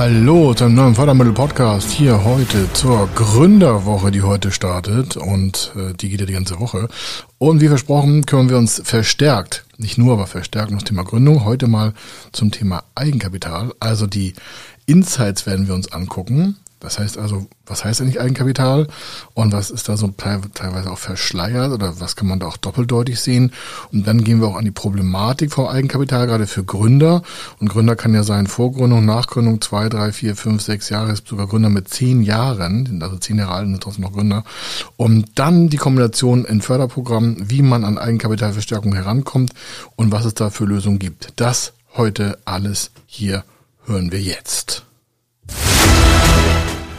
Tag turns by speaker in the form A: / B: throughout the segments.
A: Hallo zum neuen Fördermittel-Podcast hier heute zur Gründerwoche, die heute startet und äh, die geht ja die ganze Woche. Und wie versprochen kümmern wir uns verstärkt, nicht nur, aber verstärkt um das Thema Gründung. Heute mal zum Thema Eigenkapital. Also die Insights werden wir uns angucken. Das heißt also, was heißt eigentlich Eigenkapital und was ist da so teilweise auch verschleiert oder was kann man da auch doppeldeutig sehen? Und dann gehen wir auch an die Problematik vom Eigenkapital, gerade für Gründer. Und Gründer kann ja sein Vorgründung, Nachgründung, zwei, drei, vier, fünf, sechs Jahre, ist sogar Gründer mit zehn Jahren, sind also zehn Jahre alt und sind trotzdem noch Gründer. Und dann die Kombination in Förderprogrammen, wie man an Eigenkapitalverstärkung herankommt und was es da für Lösungen gibt. Das heute alles hier hören wir jetzt.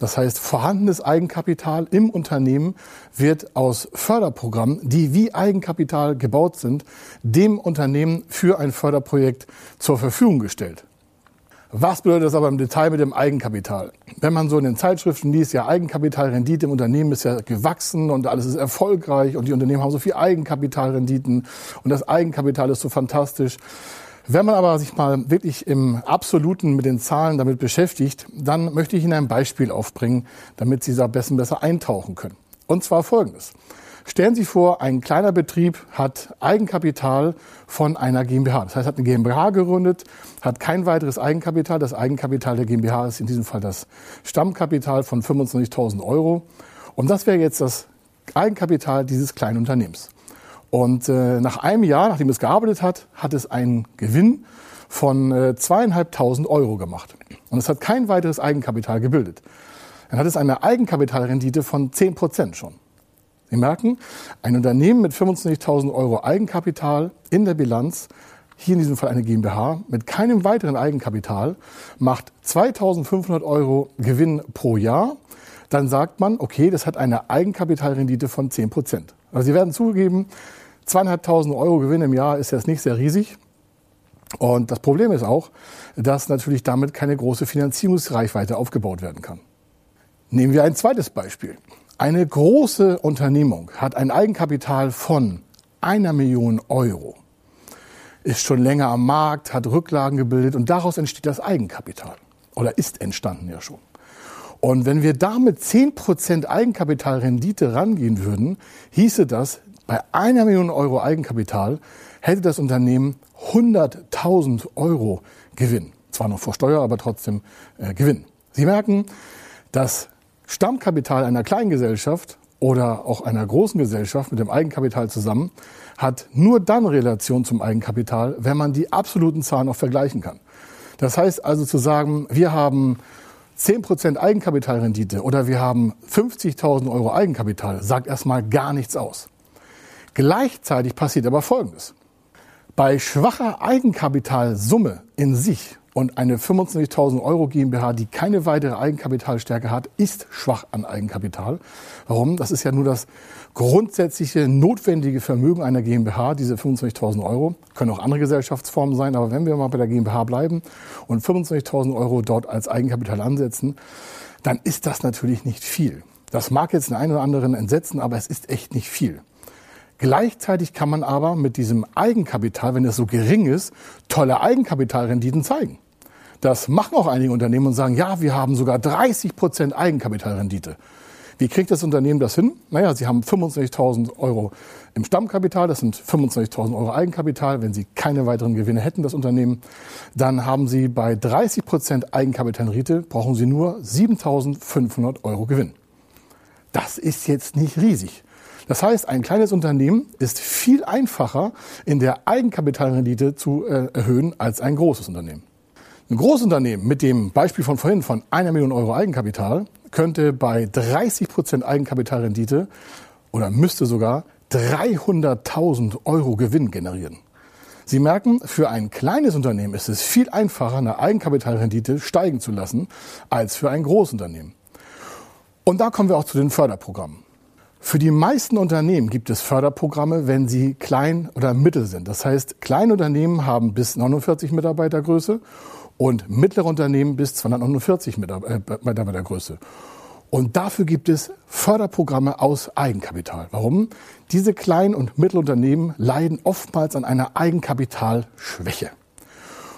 A: Das heißt, vorhandenes Eigenkapital im Unternehmen wird aus Förderprogrammen, die wie Eigenkapital gebaut sind, dem Unternehmen für ein Förderprojekt zur Verfügung gestellt. Was bedeutet das aber im Detail mit dem Eigenkapital? Wenn man so in den Zeitschriften liest, ja, Eigenkapitalrendite im Unternehmen ist ja gewachsen und alles ist erfolgreich und die Unternehmen haben so viel Eigenkapitalrenditen und das Eigenkapital ist so fantastisch. Wenn man aber sich mal wirklich im Absoluten mit den Zahlen damit beschäftigt, dann möchte ich Ihnen ein Beispiel aufbringen, damit Sie da besser, besser eintauchen können. Und zwar folgendes. Stellen Sie vor, ein kleiner Betrieb hat Eigenkapital von einer GmbH. Das heißt, hat eine GmbH gegründet, hat kein weiteres Eigenkapital. Das Eigenkapital der GmbH ist in diesem Fall das Stammkapital von 25.000 Euro. Und das wäre jetzt das Eigenkapital dieses kleinen Unternehmens. Und äh, nach einem Jahr, nachdem es gearbeitet hat, hat es einen Gewinn von äh, zweieinhalbtausend Euro gemacht. Und es hat kein weiteres Eigenkapital gebildet. Dann hat es eine Eigenkapitalrendite von 10 Prozent schon. Sie merken, ein Unternehmen mit 25.000 Euro Eigenkapital in der Bilanz, hier in diesem Fall eine GmbH, mit keinem weiteren Eigenkapital, macht 2.500 Euro Gewinn pro Jahr. Dann sagt man, okay, das hat eine Eigenkapitalrendite von 10 Prozent. Also Sie werden zugeben, zweieinhalbtausend Euro Gewinn im Jahr ist jetzt nicht sehr riesig. Und das Problem ist auch, dass natürlich damit keine große Finanzierungsreichweite aufgebaut werden kann. Nehmen wir ein zweites Beispiel. Eine große Unternehmung hat ein Eigenkapital von einer Million Euro, ist schon länger am Markt, hat Rücklagen gebildet und daraus entsteht das Eigenkapital. Oder ist entstanden ja schon. Und wenn wir da mit 10% Eigenkapitalrendite rangehen würden, hieße das, bei einer Million Euro Eigenkapital hätte das Unternehmen 100.000 Euro Gewinn. Zwar noch vor Steuer, aber trotzdem äh, Gewinn. Sie merken, das Stammkapital einer kleinen Gesellschaft oder auch einer großen Gesellschaft mit dem Eigenkapital zusammen hat nur dann Relation zum Eigenkapital, wenn man die absoluten Zahlen auch vergleichen kann. Das heißt also zu sagen, wir haben 10% Eigenkapitalrendite oder wir haben 50.000 Euro Eigenkapital, sagt erstmal gar nichts aus. Gleichzeitig passiert aber Folgendes. Bei schwacher Eigenkapitalsumme in sich und eine 25.000 Euro GmbH, die keine weitere Eigenkapitalstärke hat, ist schwach an Eigenkapital. Warum? Das ist ja nur das grundsätzliche notwendige Vermögen einer GmbH, diese 25.000 Euro. Können auch andere Gesellschaftsformen sein, aber wenn wir mal bei der GmbH bleiben und 25.000 Euro dort als Eigenkapital ansetzen, dann ist das natürlich nicht viel. Das mag jetzt den einen oder anderen entsetzen, aber es ist echt nicht viel. Gleichzeitig kann man aber mit diesem Eigenkapital, wenn es so gering ist, tolle Eigenkapitalrenditen zeigen. Das machen auch einige Unternehmen und sagen, ja, wir haben sogar 30 Prozent Eigenkapitalrendite. Wie kriegt das Unternehmen das hin? Naja, sie haben 25.000 Euro im Stammkapital, das sind 25.000 Euro Eigenkapital. Wenn sie keine weiteren Gewinne hätten, das Unternehmen, dann haben sie bei 30 Prozent Eigenkapitalrendite, brauchen sie nur 7.500 Euro Gewinn. Das ist jetzt nicht riesig. Das heißt, ein kleines Unternehmen ist viel einfacher in der Eigenkapitalrendite zu äh, erhöhen als ein großes Unternehmen. Ein Großunternehmen mit dem Beispiel von vorhin von einer Million Euro Eigenkapital könnte bei 30 Prozent Eigenkapitalrendite oder müsste sogar 300.000 Euro Gewinn generieren. Sie merken, für ein kleines Unternehmen ist es viel einfacher, eine Eigenkapitalrendite steigen zu lassen, als für ein Großunternehmen. Und da kommen wir auch zu den Förderprogrammen. Für die meisten Unternehmen gibt es Förderprogramme, wenn sie klein oder mittel sind. Das heißt, kleine Unternehmen haben bis 49 Mitarbeitergröße und mittlere Unternehmen bis 249 Mitarbeitergröße. Und dafür gibt es Förderprogramme aus Eigenkapital. Warum? Diese kleinen und Mittelunternehmen leiden oftmals an einer Eigenkapitalschwäche.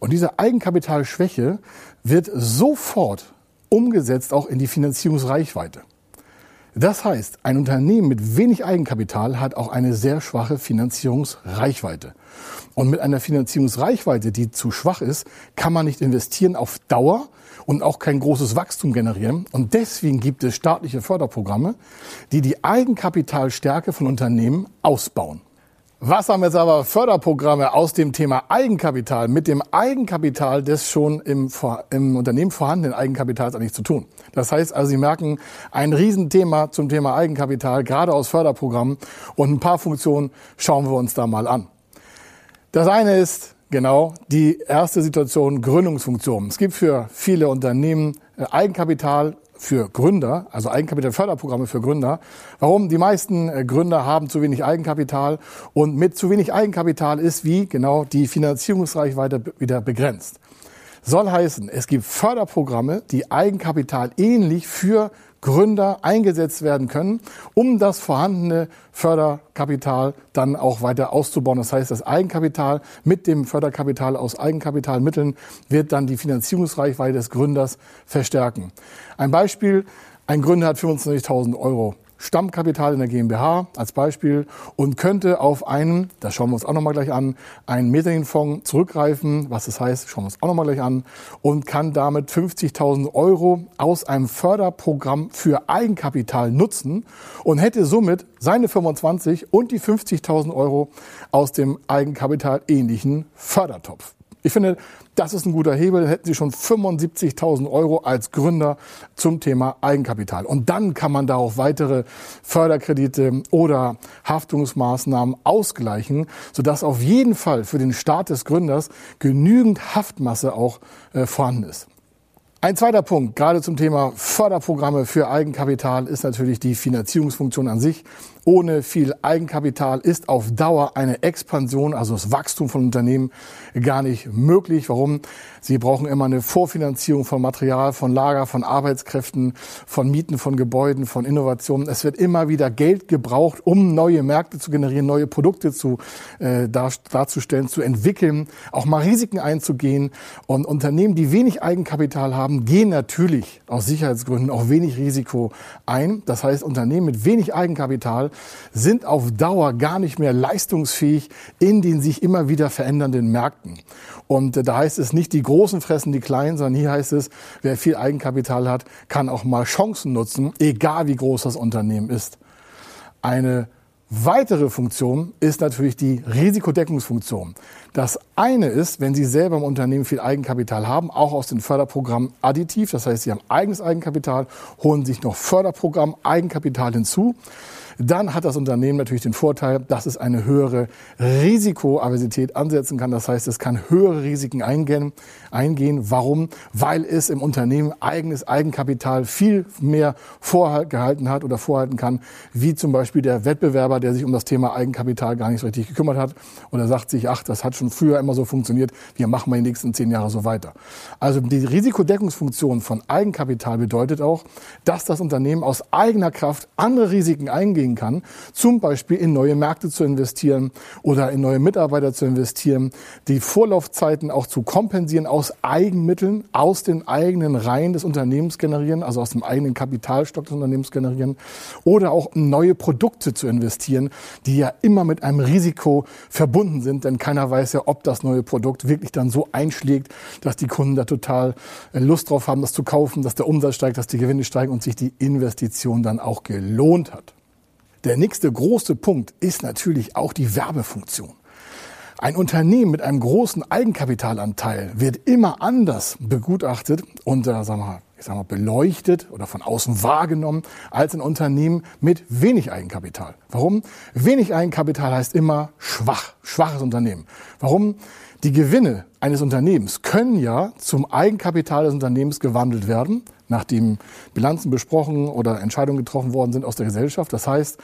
A: Und diese Eigenkapitalschwäche wird sofort umgesetzt auch in die Finanzierungsreichweite. Das heißt, ein Unternehmen mit wenig Eigenkapital hat auch eine sehr schwache Finanzierungsreichweite. Und mit einer Finanzierungsreichweite, die zu schwach ist, kann man nicht investieren auf Dauer und auch kein großes Wachstum generieren. Und deswegen gibt es staatliche Förderprogramme, die die Eigenkapitalstärke von Unternehmen ausbauen. Was haben jetzt aber Förderprogramme aus dem Thema Eigenkapital mit dem Eigenkapital des schon im, im, Unternehmen vorhandenen Eigenkapitals eigentlich zu tun? Das heißt also, Sie merken ein Riesenthema zum Thema Eigenkapital, gerade aus Förderprogrammen und ein paar Funktionen schauen wir uns da mal an. Das eine ist genau die erste Situation Gründungsfunktion. Es gibt für viele Unternehmen äh, Eigenkapital für Gründer, also Eigenkapitalförderprogramme für Gründer. Warum? Die meisten äh, Gründer haben zu wenig Eigenkapital und mit zu wenig Eigenkapital ist wie genau die Finanzierungsreichweite wieder begrenzt. Soll heißen, es gibt Förderprogramme, die Eigenkapital ähnlich für Gründer eingesetzt werden können, um das vorhandene Förderkapital dann auch weiter auszubauen. Das heißt, das Eigenkapital mit dem Förderkapital aus Eigenkapitalmitteln wird dann die Finanzierungsreichweite des Gründers verstärken. Ein Beispiel, ein Gründer hat 25.000 Euro Stammkapital in der GmbH als Beispiel und könnte auf einen, das schauen wir uns auch nochmal gleich an, einen Mezzaninfonds zurückgreifen. Was das heißt, schauen wir uns auch nochmal gleich an und kann damit 50.000 Euro aus einem Förderprogramm für Eigenkapital nutzen und hätte somit seine 25 und die 50.000 Euro aus dem Eigenkapital ähnlichen Fördertopf. Ich finde, das ist ein guter Hebel. Hätten Sie schon 75.000 Euro als Gründer zum Thema Eigenkapital. Und dann kann man darauf weitere Förderkredite oder Haftungsmaßnahmen ausgleichen, sodass auf jeden Fall für den Start des Gründers genügend Haftmasse auch äh, vorhanden ist. Ein zweiter Punkt, gerade zum Thema Förderprogramme für Eigenkapital, ist natürlich die Finanzierungsfunktion an sich ohne viel Eigenkapital ist auf Dauer eine Expansion, also das Wachstum von Unternehmen, gar nicht möglich. Warum? Sie brauchen immer eine Vorfinanzierung von Material, von Lager, von Arbeitskräften, von Mieten, von Gebäuden, von Innovationen. Es wird immer wieder Geld gebraucht, um neue Märkte zu generieren, neue Produkte zu, äh, dar, darzustellen, zu entwickeln, auch mal Risiken einzugehen. Und Unternehmen, die wenig Eigenkapital haben, gehen natürlich aus Sicherheitsgründen auch wenig Risiko ein. Das heißt, Unternehmen mit wenig Eigenkapital sind auf Dauer gar nicht mehr leistungsfähig in den sich immer wieder verändernden Märkten. Und äh, da heißt es nicht, die Großen fressen die Kleinen, sondern hier heißt es, wer viel Eigenkapital hat, kann auch mal Chancen nutzen, egal wie groß das Unternehmen ist. Eine Weitere Funktion ist natürlich die Risikodeckungsfunktion. Das eine ist, wenn Sie selber im Unternehmen viel Eigenkapital haben, auch aus den Förderprogrammen additiv, das heißt, Sie haben eigenes Eigenkapital, holen sich noch Förderprogramm Eigenkapital hinzu dann hat das Unternehmen natürlich den Vorteil, dass es eine höhere Risikoaversität ansetzen kann. Das heißt, es kann höhere Risiken eingehen. eingehen. Warum? Weil es im Unternehmen eigenes Eigenkapital viel mehr vorgehalten hat oder vorhalten kann, wie zum Beispiel der Wettbewerber, der sich um das Thema Eigenkapital gar nicht so richtig gekümmert hat oder sagt sich, ach, das hat schon früher immer so funktioniert, wir machen mal die nächsten zehn Jahre so weiter. Also die Risikodeckungsfunktion von Eigenkapital bedeutet auch, dass das Unternehmen aus eigener Kraft andere Risiken eingehen gehen kann, zum Beispiel in neue Märkte zu investieren oder in neue Mitarbeiter zu investieren, die Vorlaufzeiten auch zu kompensieren aus Eigenmitteln, aus den eigenen Reihen des Unternehmens generieren, also aus dem eigenen Kapitalstock des Unternehmens generieren oder auch neue Produkte zu investieren, die ja immer mit einem Risiko verbunden sind, denn keiner weiß ja, ob das neue Produkt wirklich dann so einschlägt, dass die Kunden da total äh, Lust drauf haben, das zu kaufen, dass der Umsatz steigt, dass die Gewinne steigen und sich die Investition dann auch gelohnt hat. Der nächste große Punkt ist natürlich auch die Werbefunktion. Ein Unternehmen mit einem großen Eigenkapitalanteil wird immer anders begutachtet und äh, sagen wir, ich sag mal, beleuchtet oder von außen wahrgenommen als ein Unternehmen mit wenig Eigenkapital. Warum? Wenig Eigenkapital heißt immer schwach, schwaches Unternehmen. Warum? Die Gewinne eines Unternehmens können ja zum Eigenkapital des Unternehmens gewandelt werden, nachdem Bilanzen besprochen oder Entscheidungen getroffen worden sind aus der Gesellschaft. Das heißt,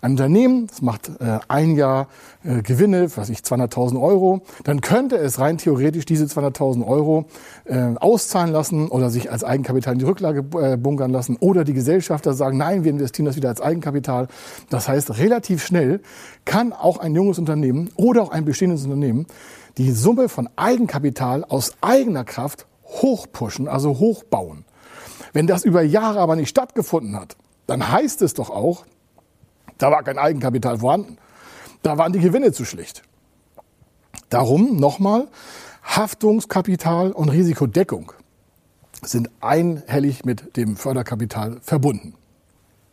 A: ein Unternehmen, das macht äh, ein Jahr äh, Gewinne, was ich 200.000 Euro, dann könnte es rein theoretisch diese 200.000 Euro äh, auszahlen lassen oder sich als Eigenkapital in die Rücklage äh, bunkern lassen oder die Gesellschafter sagen, nein, wir investieren das wieder als Eigenkapital. Das heißt, relativ schnell kann auch ein junges Unternehmen oder auch ein bestehendes Unternehmen die Summe von Eigenkapital aus eigener Kraft hochpushen, also hochbauen. Wenn das über Jahre aber nicht stattgefunden hat, dann heißt es doch auch, da war kein Eigenkapital vorhanden. Da waren die Gewinne zu schlecht. Darum nochmal, Haftungskapital und Risikodeckung sind einhellig mit dem Förderkapital verbunden.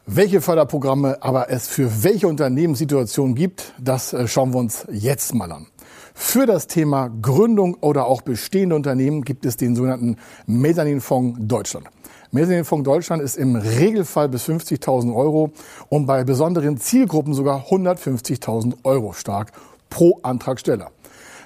A: Welche Förderprogramme aber es für welche Unternehmenssituationen gibt, das äh, schauen wir uns jetzt mal an. Für das Thema Gründung oder auch bestehende Unternehmen gibt es den sogenannten Mezzaninfonds Deutschland. Mezzaninfonds Deutschland ist im Regelfall bis 50.000 Euro und bei besonderen Zielgruppen sogar 150.000 Euro stark pro Antragsteller.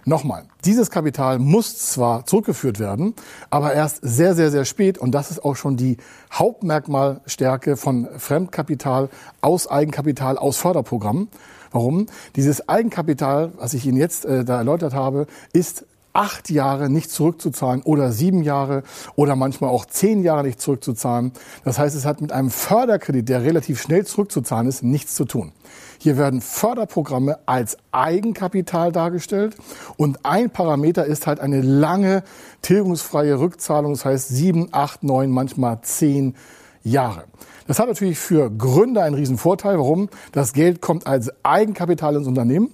A: Nochmal, dieses Kapital muss zwar zurückgeführt werden, aber erst sehr, sehr, sehr spät. Und das ist auch schon die Hauptmerkmalstärke von Fremdkapital aus Eigenkapital aus Förderprogrammen. Warum? Dieses Eigenkapital, was ich Ihnen jetzt äh, da erläutert habe, ist acht Jahre nicht zurückzuzahlen oder sieben Jahre oder manchmal auch zehn Jahre nicht zurückzuzahlen. Das heißt, es hat mit einem Förderkredit, der relativ schnell zurückzuzahlen ist, nichts zu tun. Hier werden Förderprogramme als Eigenkapital dargestellt und ein Parameter ist halt eine lange tilgungsfreie Rückzahlung, das heißt sieben, acht, neun, manchmal zehn Jahre. Das hat natürlich für Gründer einen riesen Vorteil. Warum? Das Geld kommt als Eigenkapital ins Unternehmen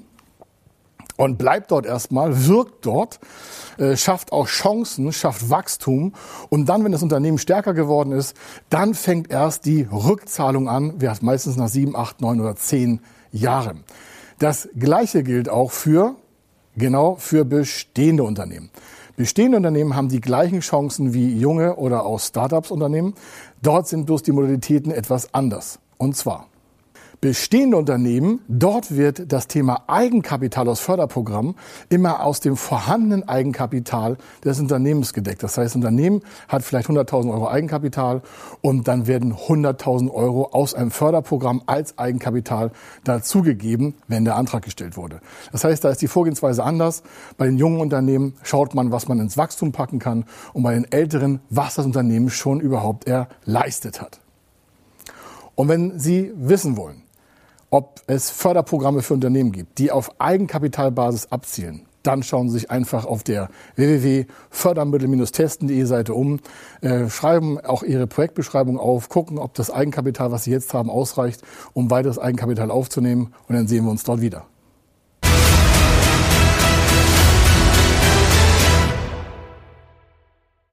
A: und bleibt dort erstmal, wirkt dort, äh, schafft auch Chancen, schafft Wachstum. Und dann, wenn das Unternehmen stärker geworden ist, dann fängt erst die Rückzahlung an, meistens nach sieben, acht, neun oder zehn Jahren. Das Gleiche gilt auch für, genau, für bestehende Unternehmen. Bestehende Unternehmen haben die gleichen Chancen wie junge oder auch Startups Unternehmen. Dort sind bloß die Modalitäten etwas anders. Und zwar bestehende Unternehmen, dort wird das Thema Eigenkapital aus Förderprogrammen immer aus dem vorhandenen Eigenkapital des Unternehmens gedeckt. Das heißt, das Unternehmen hat vielleicht 100.000 Euro Eigenkapital und dann werden 100.000 Euro aus einem Förderprogramm als Eigenkapital dazugegeben, wenn der Antrag gestellt wurde. Das heißt, da ist die Vorgehensweise anders. Bei den jungen Unternehmen schaut man, was man ins Wachstum packen kann und bei den älteren, was das Unternehmen schon überhaupt erleistet hat. Und wenn Sie wissen wollen, ob es Förderprogramme für Unternehmen gibt, die auf Eigenkapitalbasis abzielen, dann schauen Sie sich einfach auf der www.fördermittel-testen.de Seite um, äh, schreiben auch Ihre Projektbeschreibung auf, gucken, ob das Eigenkapital, was Sie jetzt haben, ausreicht, um weiteres Eigenkapital aufzunehmen und dann sehen wir uns dort wieder.